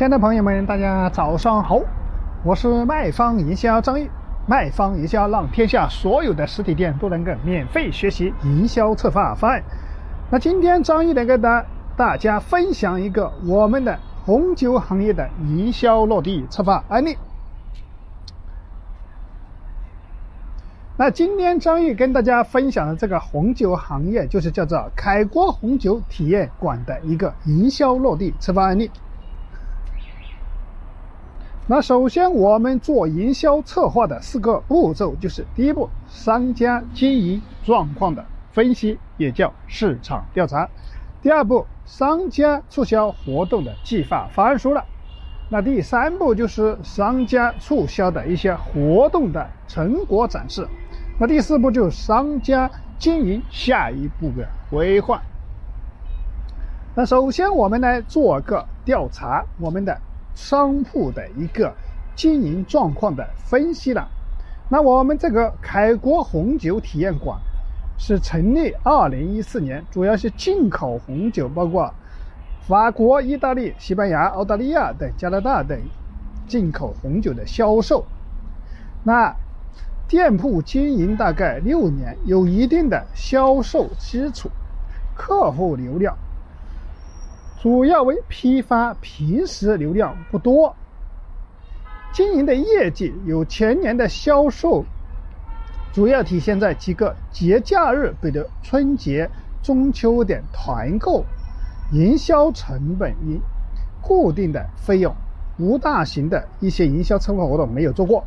亲爱的朋友们，大家早上好，我是卖方营销张毅。卖方营销让天下所有的实体店都能够免费学习营销策划方案。那今天张毅来跟大大家分享一个我们的红酒行业的营销落地策划案例。那今天张毅跟大家分享的这个红酒行业，就是叫做凯国红酒体验馆的一个营销落地策划案例。那首先，我们做营销策划的四个步骤，就是第一步，商家经营状况的分析，也叫市场调查；第二步，商家促销活动的计划方案书了；那第三步就是商家促销的一些活动的成果展示；那第四步就是商家经营下一步的规划。那首先，我们来做个调查，我们的。商铺的一个经营状况的分析了。那我们这个凯国红酒体验馆是成立二零一四年，主要是进口红酒，包括法国、意大利、西班牙、澳大利亚等加拿大等进口红酒的销售。那店铺经营大概六年，有一定的销售基础，客户流量。主要为批发，平时流量不多。经营的业绩有前年的销售，主要体现在几个节假日，比如春节、中秋等团购。营销成本一固定的费用，无大型的一些营销策划活动没有做过。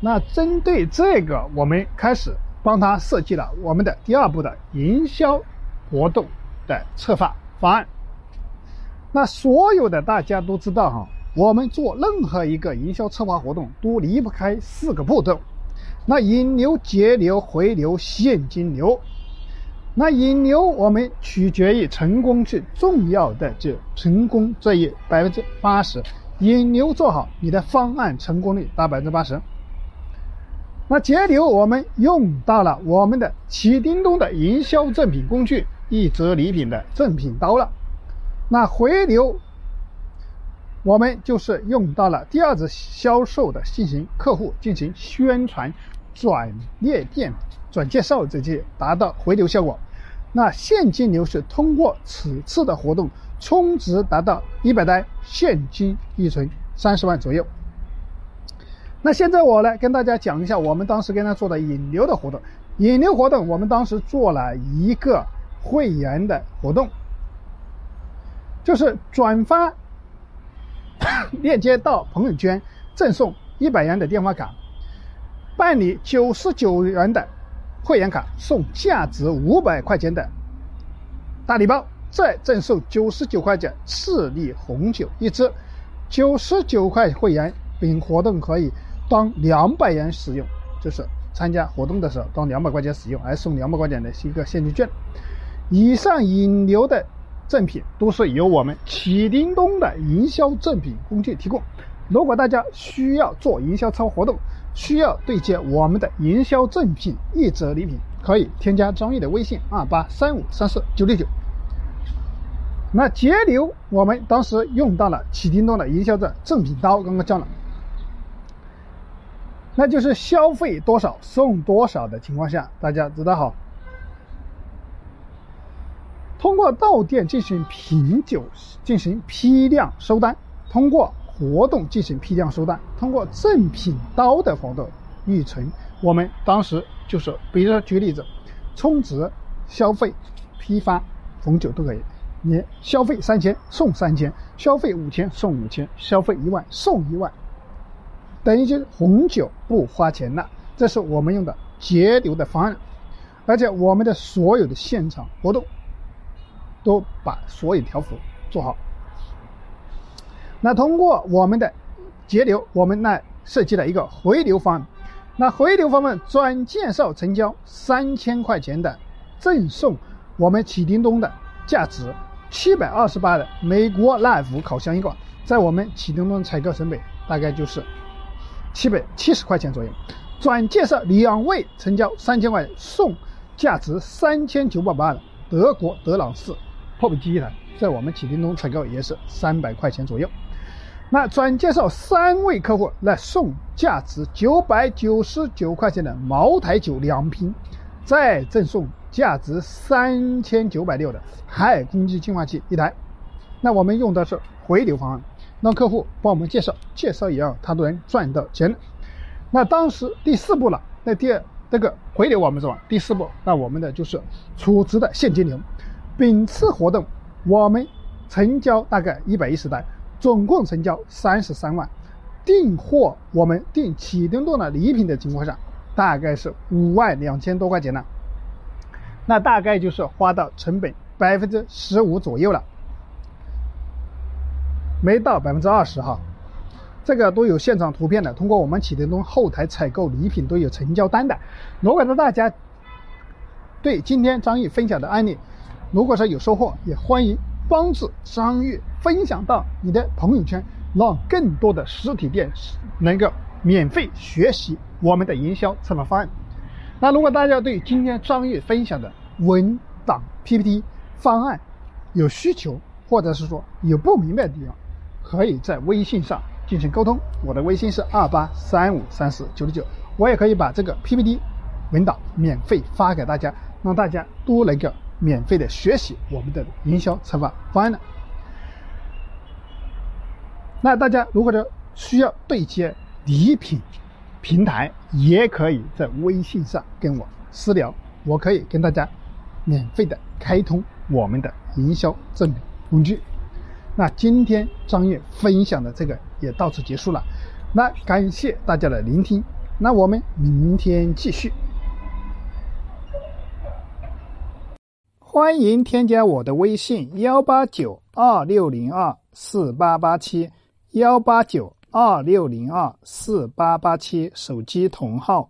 那针对这个，我们开始帮他设计了我们的第二步的营销活动。的策划方案，那所有的大家都知道哈，我们做任何一个营销策划活动都离不开四个步骤，那引流、节流、回流、现金流。那引流我们取决于成功最重要的就成功这一百分之八十，引流做好，你的方案成功率达百分之八十。那节流我们用到了我们的启叮咚的营销赠品工具。一折礼品的赠品刀了，那回流，我们就是用到了第二次销售的进行客户进行宣传、转列店、转介绍这些，达到回流效果。那现金流是通过此次的活动充值达到一百单，现金预存三十万左右。那现在我来跟大家讲一下我们当时跟他做的引流的活动。引流活动，我们当时做了一个。会员的活动就是转发 链接到朋友圈，赠送一百元的电话卡；办理九十九元的会员卡，送价值五百块钱的大礼包，再赠送九十九块钱赤利红酒一支。九十九块会员，本活动可以当两百元使用，就是参加活动的时候当两百块钱使用，还送两百块钱的一个现金券。以上引流的赠品都是由我们启叮咚的营销赠品工具提供。如果大家需要做营销策划活动，需要对接我们的营销赠品一折礼品，可以添加张毅的微信二八三五三四九六九。那节流，我们当时用到了启叮咚的营销的赠品刀，刚刚讲了，那就是消费多少送多少的情况下，大家知道哈。通过到店进行品酒，进行批量收单；通过活动进行批量收单；通过赠品刀的活动预存。我们当时就是，比如说举例子，充值、消费、批发红酒都可以。你消费三千送三千，消费五千送五千，消费一万送一万，等于就是红酒不花钱了。这是我们用的节流的方案，而且我们的所有的现场活动。都把所有条幅做好。那通过我们的节流，我们呢设计了一个回流方案。那回流方案转介绍成交三千块钱的赠送，我们启叮咚的价值七百二十八的美国耐福烤箱一个，在我们启叮咚采购成本大概就是七百七十块钱左右。转介绍两位成交三千块送价值三千九百八的德国德朗仕。破壁机一台，在我们启叮咚采购也是三百块钱左右。那转介绍三位客户来送价值九百九十九块钱的茅台酒两瓶，再赠送价值三千九百六的海尔空气净化器一台。那我们用的是回流方案，让客户帮我们介绍，介绍以后他都能赚到钱。那当时第四步了，那第二这个回流我们是吧？第四步，那我们的就是储值的现金流。本次活动我们成交大概一百一十单。总共成交三十三万，订货我们订启动动的礼品的情况下，大概是五万两千多块钱呢。那大概就是花到成本百分之十五左右了，没到百分之二十哈。这个都有现场图片的，通过我们启动东后台采购礼品都有成交单的。如果说大家对今天张毅分享的案例，如果说有收获，也欢迎。帮助张玉分享到你的朋友圈，让更多的实体店能够免费学习我们的营销策划方案。那如果大家对今天张玉分享的文档 PPT 方案有需求，或者是说有不明白的地方，可以在微信上进行沟通。我的微信是二八三五三四九六九，我也可以把这个 PPT 文档免费发给大家，让大家都能够。免费的学习我们的营销策划方案呢？那大家如果说需要对接礼品平台，也可以在微信上跟我私聊，我可以跟大家免费的开通我们的营销证明工具。那今天张悦分享的这个也到此结束了，那感谢大家的聆听，那我们明天继续。欢迎添加我的微信：幺八九二六零二四八八七，幺八九二六零二四八八七，手机同号。